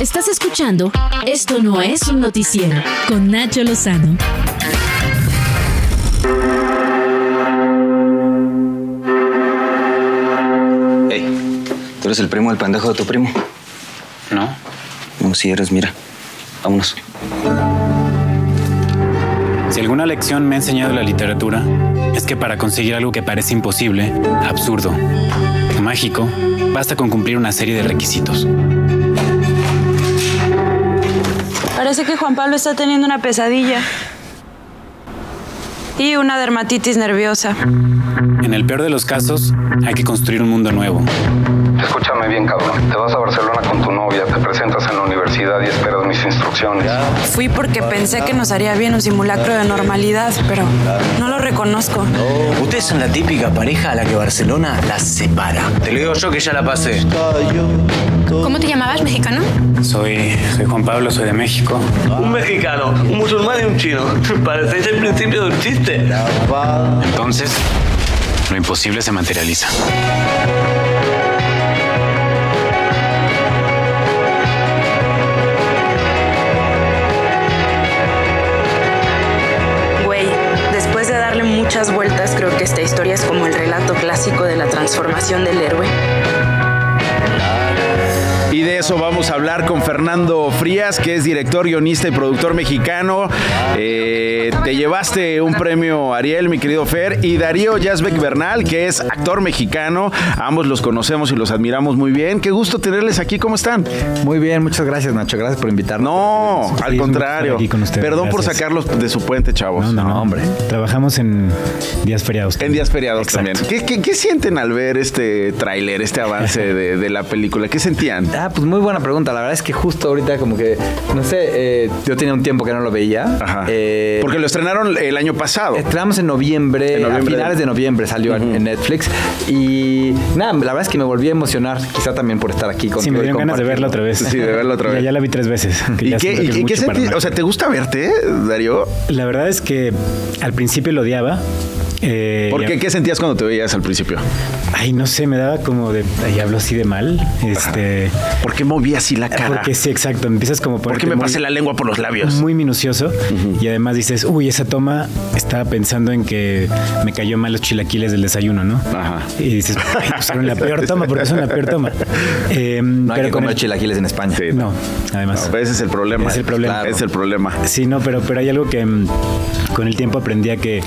Estás escuchando Esto no es un noticiero con Nacho Lozano. ¿Tú eres el primo del pendejo de tu primo? No. No, si eres, mira. Vámonos. Si alguna lección me ha enseñado la literatura, es que para conseguir algo que parece imposible, absurdo mágico, basta con cumplir una serie de requisitos. Parece que Juan Pablo está teniendo una pesadilla. Y una dermatitis nerviosa. En el peor de los casos, hay que construir un mundo nuevo. Escúchame bien, cabrón. Te vas a Barcelona con tu novia, te presentas en la universidad y esperas mis instrucciones. Fui porque pensé que nos haría bien un simulacro de normalidad, pero no lo reconozco. Ustedes son la típica pareja a la que Barcelona las separa. Te lo digo yo que ya la pasé. ¿Cómo te llamabas, mexicano? Soy, soy Juan Pablo, soy de México. Un mexicano, un musulmán y un chino. Parecéis el principio de un chiste. Entonces, lo imposible se materializa. Güey, después de darle muchas vueltas, creo que esta historia es como el relato clásico de la transformación del héroe. Y de eso vamos a hablar con Fernando Frías, que es director, guionista y productor mexicano. Eh, te llevaste un premio Ariel, mi querido Fer, y Darío Yazbek Bernal, que es actor mexicano. Ambos los conocemos y los admiramos muy bien. Qué gusto tenerles aquí. ¿Cómo están? Muy bien, muchas gracias, Nacho. Gracias por invitarnos. No, al contrario. aquí con. Perdón por sacarlos de su puente, chavos. No, no, no, hombre. Trabajamos en días feriados. En días feriados también. ¿Qué, qué, qué sienten al ver este tráiler, este avance de, de la película? ¿Qué sentían? Ah, pues muy buena pregunta. La verdad es que justo ahorita como que, no sé, eh, yo tenía un tiempo que no lo veía. Eh, Porque lo estrenaron el año pasado. Estrenamos en noviembre, En noviembre. a finales de noviembre salió en- en Netflix. Y nada, la verdad es que me volví a emocionar, quizá también por estar aquí con Sí, me dieron ganas de verla otra vez. Sí, de verla otra vez. Ya, la vi tres veces. que ¿Y ya qué, que y qué- senti-. O sea, ¿te gusta verte, Darío? La verdad es que al principio lo odiaba. Eh, ¿Por qué? ¿Qué sentías cuando te veías al principio? Ay, no sé, me daba como de. Ay, hablo así de mal. Este. ¿Por qué movía así la cara? Porque sí, exacto. Empiezas como a ¿Por qué me muy- pasé la lengua por los labios? Muy minucioso. Y además dices, uy, esa toma estaba pensando en que me cayó mal los chilaquiles del desayuno, ¿no? Ajá. Y dices, ay, usaron la peor toma, porque son la peor toma. Eh, No hay pero que con comer el- chilaquiles en España. No, además. No, ese es el problema. Es el problema. Es el problema. Sí, no, pero, pero hay algo que mm, con el tiempo aprendí a que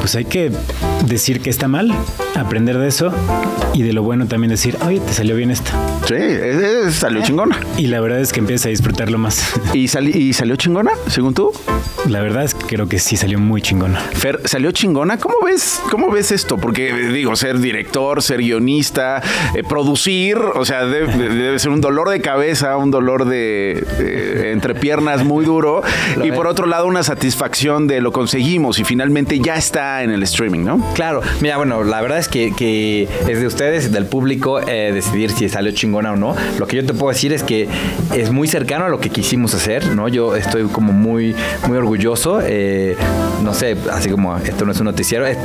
pues hay que decir que está mal, aprender de eso y de lo bueno también decir, oye, te salió bien esta. Sí, es- es- salió chingona. Y la verdad es que empiezas a disfrutarlo más. ¿Y, sali- ¿Y salió chingona, según tú? La verdad es que creo que sí salió muy chingona. Fer, ¿salió chingona? ¿Cómo ves, cómo ves esto? Porque, eh, digo, ser director, ser guionista, eh, producir, o sea, de- de- debe, ser un dolor de cabeza, un dolor de, de entrepiernas muy duro. y por otro lado, una satisfacción de lo conseguimos y finalmente ya está en el streaming, ¿no? Claro, mira, bueno, la verdad es que, es de ustedes, del público, eh, decidir si salió chingona o no. Lo que yo te puedo decir es que es muy cercano a lo que quisimos hacer, ¿no? Yo estoy como muy, muy orgulloso. eh, no sé, así como esto no es un noticiero, eh,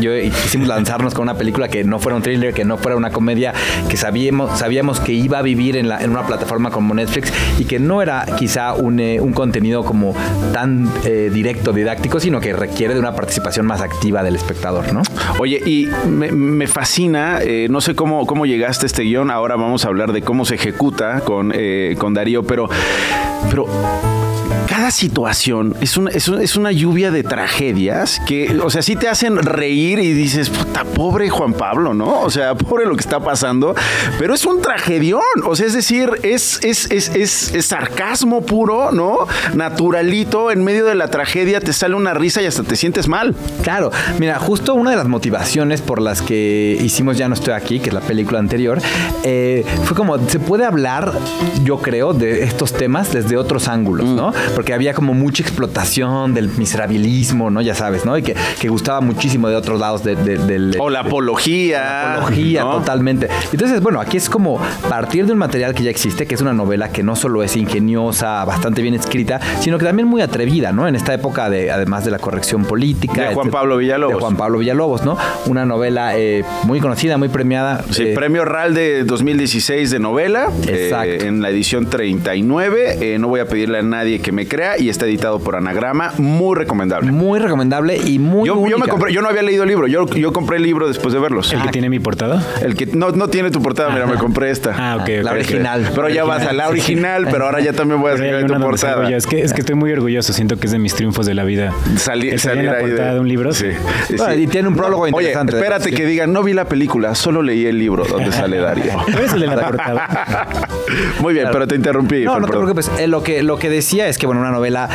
yo quisimos lanzarnos con una película que no fuera un thriller, que no fuera una comedia, que sabíamos, sabíamos que iba a vivir en, la- una plataforma como Netflix y que no era quizá un, un contenido como tan directo, didáctico, sino que requiere de una participación más activa del espectador, ¿no? Oye, y me, me fascina, eh, no sé cómo, cómo llegaste a este guion, ahora vamos a hablar de cómo se ejecuta con, eh, con Darío, pero, pero cada situación es una, es, una, es una lluvia de tragedias que, o sea, sí te hacen reír y dices, puta, pobre Juan Pablo, ¿no? O sea, pobre lo que está pasando, pero es un tragedión, o sea, es decir, es, es, es, es, es sarcasmo puro, ¿no? Naturalito, en medio de la tragedia te sale una risa y hasta te sientes mal. Claro, mira, justo una de las motivaciones por las que hicimos Ya no estoy aquí, que es la película anterior, eh, fue como, se puede hablar, yo creo, de estos temas desde otros ángulos, ¿no? Porque había como mucha explotación del miserabilismo, ¿no? Ya sabes, ¿no? Y que, que gustaba muchísimo de otros lados de- de- del... O la apología. apología, ¿no? totalmente. Entonces, bueno, aquí es como partir de un material que ya existe, que es una novela que no solo es ingeniosa, bastante bien escrita, sino que también muy atrevida, ¿no? En esta época de, además de la corrección política. De Juan. Pablo Villalobos. De Juan Pablo Villalobos, ¿no? Una novela eh, muy conocida, muy premiada. Sí, eh, premio RAL de 2016 de novela, Exacto. eh, en la edición 39. Eh, no voy a pedirle a nadie que me crea, crea y está editado por Anagrama. Muy recomendable. Muy recomendable y muy yo, yo, me compré, yo no había leído el libro, yo, yo compré el libro después de verlos. ¿El que tiene mi portada? El que no, no tiene tu portada, mira, me compré esta. Ah, ok, ok. La original. Pero ya vas a la original, pero ahora ya también voy a una tu portada. Es que, es que estoy muy orgulloso, siento que es de mis triunfos de la vida. El salir la ahí portada de- de, un libro. Sí. sí. Bueno, y tiene un prólogo interesante. espérate que digan, no vi la película, solo leí el libro donde sale eres el de la portada. Muy bien, Claro. pero te interrumpí. No, no te preocupes. Eh, lo, que, lo que decía es que, bueno, una novela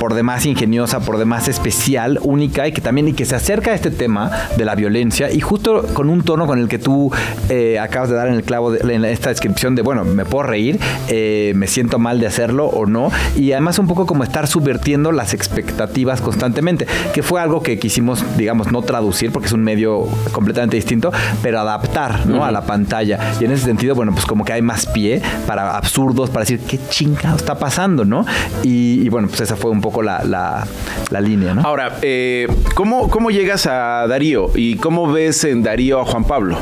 por demás ingeniosa, por demás especial, única y que también y que se acerca a este tema de la violencia y justo con un tono con el que tú eh, acabas de dar en el clavo de, en esta descripción de, bueno, me puedo reír, eh, me siento mal de hacerlo o no y además un poco como estar subvirtiendo las expectativas constantemente, que fue algo que quisimos, digamos, no traducir porque es un medio completamente distinto, pero adaptar, ¿no? A la pantalla. Y en ese sentido, bueno, pues como que hay más pie para absurdos, para decir qué chingado está pasando, ¿no? Y, y bueno, pues esa fue un poco la, la- la línea, ¿no? Ahora, eh, ¿cómo, ¿cómo llegas a Darío y cómo ves en Darío a Juan Pablo?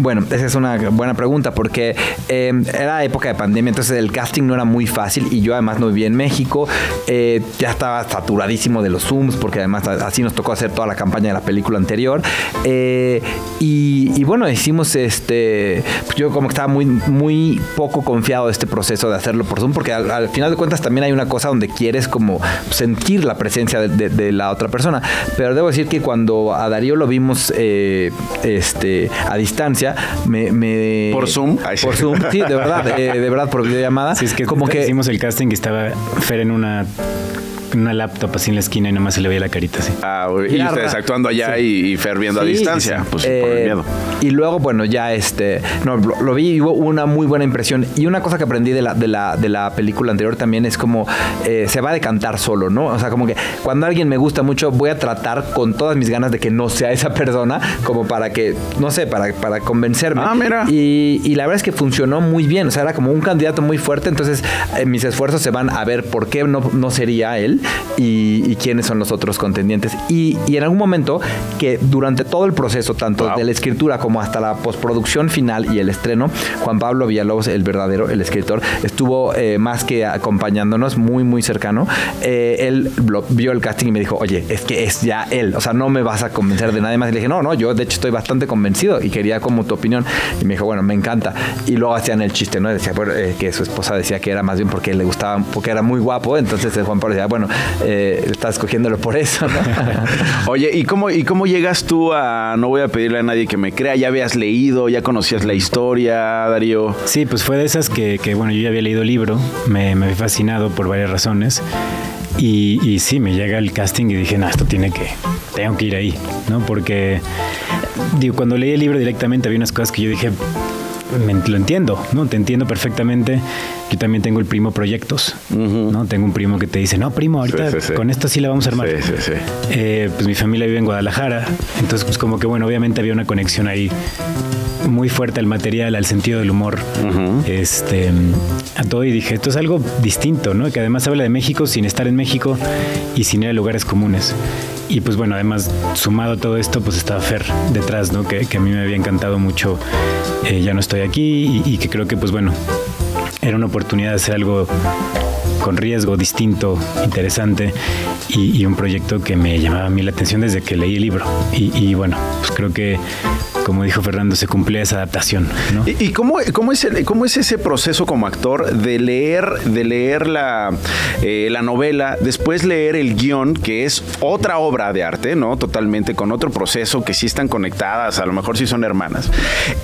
Bueno, esa es una buena pregunta porque eh, era época de pandemia, entonces el casting no era muy fácil y yo además no vivía en México, eh, ya estaba saturadísimo de los Zooms porque además así nos tocó hacer toda la campaña de la película anterior eh, y, y bueno, hicimos este, pues yo como que estaba muy, muy poco confiado de este proceso de hacerlo por Zoom porque al, al final de cuentas también hay una cosa donde quieres como sentir la presencia de, de- de la otra persona, pero debo decir que cuando a Darío lo vimos eh, este, a distancia, me, me- ¿Por Zoom? Por Zoom, sí, de verdad, eh, de verdad, por videollamada. Sí, es que como que hicimos el casting y estaba Fer en una, una laptop así en la esquina y nada más se le veía la carita así. Ah, y ustedes actuando allá sí. y, y Fer viendo a distancia, sí, sí. pues por Eh, el miedo. Y luego, bueno, ya este, no, lo, lo vi y hubo una muy buena impresión. Y una cosa que aprendí de la, de la, de la película anterior también es como eh, se va a decantar solo, ¿no? O sea, como que cuando alguien me gusta mucho, voy a tratar con todas mis ganas de que no sea esa persona, como para que, no sé, para, para convencerme. Ah, mira. Y, y la verdad es que funcionó muy bien. O sea, era como un candidato muy fuerte. Entonces, eh, mis esfuerzos se van a ver por qué no, no sería él y, y quiénes son los otros contendientes. Y, y en algún momento que durante todo el proceso, tanto de la escritura como hasta la postproducción final y el estreno, Juan Pablo Villalobos, el verdadero, el escritor, estuvo eh, más que acompañándonos, muy, muy cercano. Eh, él lo- vio el casting y me dijo, oye, es que es ya él. O sea, no me vas a convencer de nadie más. Y le dije, no, no, yo de hecho estoy bastante convencido y quería como tu opinión. Y me dijo, bueno, me encanta. Y luego hacían el chiste, ¿no? Decía, bueno, eh, que su esposa decía que era más bien porque le gustaba, porque era muy guapo. Entonces Juan Pablo decía, bueno, eh, estás escogiéndolo por eso, ¿no? Oye, ¿y cómo, ¿y cómo llegas tú a no voy a pedirle a nadie que me crea? ¿Ya habías leído? ¿Ya conocías la historia, Darío? Sí, pues fue de esas que, que, bueno, yo ya había leído el libro, me, me había fascinado por varias razones. Y, y sí, me llega el casting y dije, no, esto tiene que, tengo que ir ahí, ¿no? Porque, digo, cuando leí el libro directamente había unas cosas que yo dije, me, lo entiendo, ¿no? Te entiendo perfectamente. Yo también tengo el primo proyectos, ¿no? Tengo un primo que te dice, no, primo, ahorita Sí, sí, sí. con esto sí la vamos a armar. Sí, sí, sí. Eh, pues mi familia vive en Guadalajara, entonces pues como que bueno, obviamente había una conexión ahí muy fuerte al material, al sentido del humor, este, a todo y dije, esto es algo distinto, ¿no? Que además habla de México sin estar en México y sin ir a lugares comunes. Y pues bueno, además sumado a todo esto, pues estaba Fer detrás, ¿no? Que, que a mí me había encantado mucho, eh, ya no estoy aquí y, y que creo que pues bueno, era una oportunidad de hacer algo con riesgo, distinto, interesante y, y un proyecto que me llamaba a mí la atención desde que leí el libro. Y, y bueno, pues creo que, como dijo Fernando, se cumplía esa adaptación, ¿no? ¿Y, y cómo, cómo, es el- cómo es ese proceso como actor de leer, de leer la, eh, la novela, después leer el guion, que es otra obra de arte, ¿no? Totalmente, con otro proceso, que sí están conectadas, a lo mejor sí son hermanas.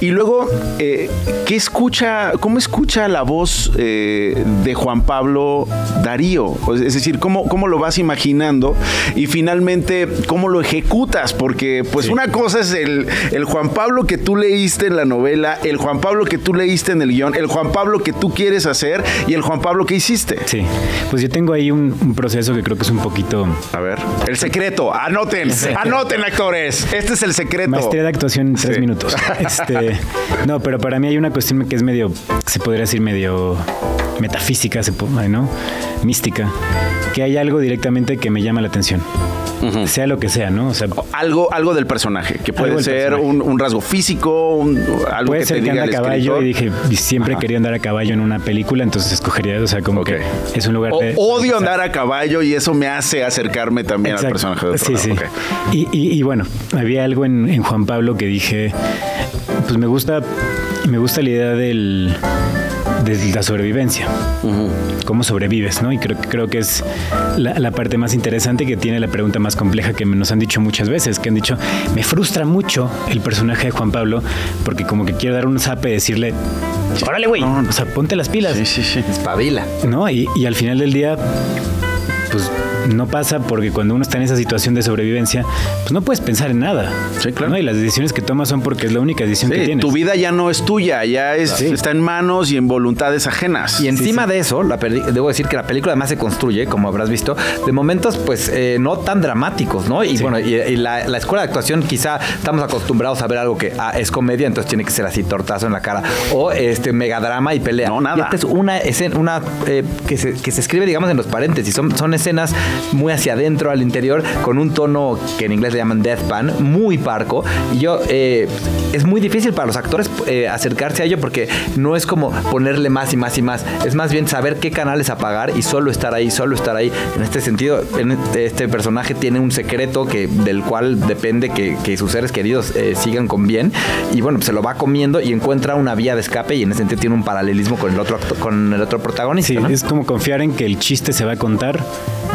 Y luego, eh, ¿qué escucha, cómo escucha la voz eh, de Juan Pablo Darío? Es decir, ¿cómo, cómo lo vas imaginando? Y finalmente, ¿cómo lo ejecutas? Porque, pues, una cosa es el, el Juan Pablo que tú leíste en la novela, el Juan Pablo que tú leíste en el guion, el Juan Pablo que tú quieres hacer y el Juan Pablo que hiciste. Sí, pues yo tengo ahí un, un proceso que creo que es un poquito... A ver. El secreto, anoten, anoten actores. Este es el secreto. Maestría de actuación en tres Sí. minutos. Este, no, pero para mí hay una cuestión que es medio, se podría decir medio metafísica, ¿no? Mística, que hay algo directamente que me llama la atención. Sea lo que sea, ¿no? O sea, algo, algo del personaje, que puede ser un, un rasgo físico, un- algo puede que ser te que diga anda a caballo y dije, siempre quería andar a caballo en una película, entonces escogería, o sea, como que es un lugar O- de... odio andar a caballo y eso me hace acercarme también al Exacto. personaje de otro Sí, lado. sí. Y, y- y bueno, había algo en, en Juan Pablo que dije, pues me gusta, me gusta la idea del de la sobrevivencia, cómo sobrevives, ¿no? Y creo, creo que es la, la parte más interesante que tiene la pregunta más compleja que nos han dicho muchas veces, que han dicho, me frustra mucho el personaje de Juan Pablo, porque como que quiero dar un zape y decirle, órale, güey, o sea, ponte las pilas. Sí, sí, sí. Espabila. ¿No? Y, y al final del día, pues no pasa porque cuando uno está en esa situación de sobrevivencia, pues no puedes pensar en nada. Sí, claro. Y las decisiones que tomas son porque es la única decisión que tienes. tu vida ya no es tuya, ya es, Sí. está en manos y en voluntades ajenas. Y encima de eso, la peli- debo decir que la película además se construye, como habrás visto, de momentos pues eh, no tan dramáticos, ¿no? Y bueno, y, y la, la escuela de actuación quizá estamos acostumbrados a ver algo que ah, es comedia, entonces tiene que ser así, tortazo en la cara, o este megadrama y pelea. No, nada. Y esta es una escena, una eh, que, se, que se escribe, digamos, en los paréntesis. Son, son escenas muy hacia adentro, al interior, con un tono que en inglés le llaman deathpan, muy parco. Y yo, eh, es muy difícil para los actores eh, acercarse a ello porque no es como ponerle más y más y más. Es más bien saber qué canales apagar y solo estar ahí, solo estar ahí. En este sentido, en este, personaje tiene un secreto que, del cual depende que, que sus seres queridos eh, sigan con bien. Y bueno, pues se lo va comiendo y encuentra una vía de escape y en ese sentido tiene un paralelismo con el otro, con el otro protagonista. Sí, ¿no? es como confiar en que el chiste se va a contar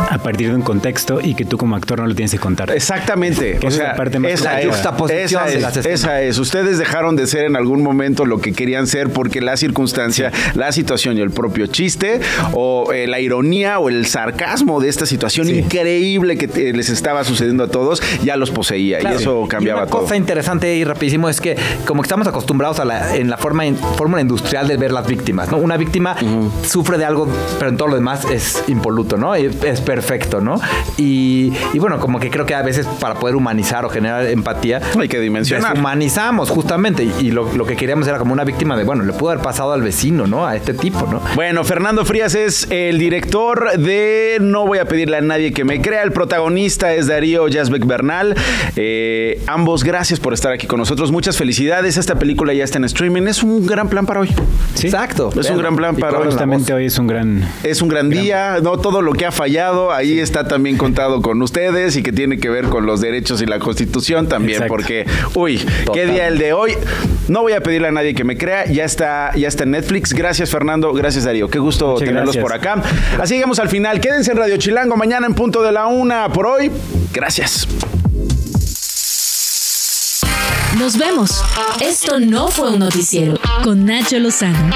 a partir de un contexto y que tú como actor no lo tienes que contar. Exactamente. Que o esa es sea, la parte más esa, es, esa, es, esa es. Ustedes dejaron de ser en algún momento lo que querían ser porque la circunstancia, la situación y el propio chiste o eh, la ironía o el sarcasmo de esta situación increíble que te- les estaba sucediendo a todos ya los poseía Claro. y eso cambiaba y una todo. cosa interesante y rapidísimo es que como que estamos acostumbrados a la, en la forma in- fórmula industrial de ver las víctimas, ¿no? Una víctima sufre de algo, pero en todo lo demás es impoluto, ¿no? Y Es perfecto, ¿no? Y, y bueno, como que creo que a veces para poder humanizar o generar empatía hay que dimensionar. Deshumanizamos justamente y, y lo, lo que queríamos era como una víctima de, bueno, le pudo haber pasado al vecino, ¿no? A este tipo, ¿no? Bueno, Fernando Frías es el director de No voy a pedirle a nadie que me crea. El protagonista es Darío Yazbek Bernal. Eh, ambos, gracias por estar aquí con nosotros. Muchas felicidades. Esta película ya está en streaming. Es un gran plan para hoy. Exacto. Es un gran plan para hoy. Justamente hoy es un gran... Es un gran día, no todo lo que ha fallado, ahí está también contado con ustedes y que tiene que ver con los derechos y la constitución también, Exacto. porque, uy, qué día el de hoy. No voy a pedirle a nadie que me crea, ya está, ya está en Netflix. Gracias Fernando, gracias Darío, qué gusto Muchas tenerlos gracias. por acá. Así llegamos al final, quédense en Radio Chilango mañana en punto de la una. Por hoy, gracias. Nos vemos. Esto no fue un noticiero. Con Nacho Lozano.